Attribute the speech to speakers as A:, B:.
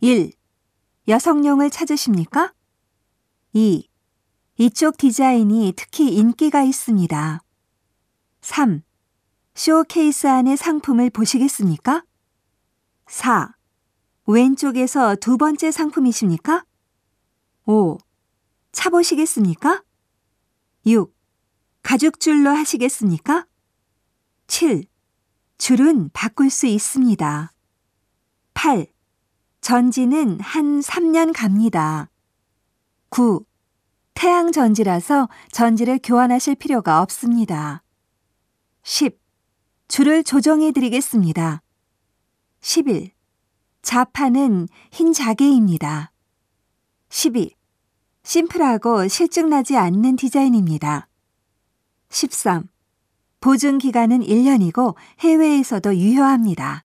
A: 1. 여성용을 찾으십니까? 2. 이쪽 디자인이 특히 인기가 있습니다. 3. 쇼케이스 안의 상품을 보시겠습니까? 4. 왼쪽에서 두 번째 상품이십니까? 5. 차보시겠습니까? 6. 가죽줄로 하시겠습니까? 7. 줄은 바꿀 수 있습니다. 8. 전지는 한 3년 갑니다. 9. 태양 전지라서 전지를 교환하실 필요가 없습니다. 10. 줄을 조정해 드리겠습니다. 11. 자판은 흰 자개입니다. 12. 심플하고 실증나지 않는 디자인입니다. 13. 보증 기간은 1년이고 해외에서도 유효합니다.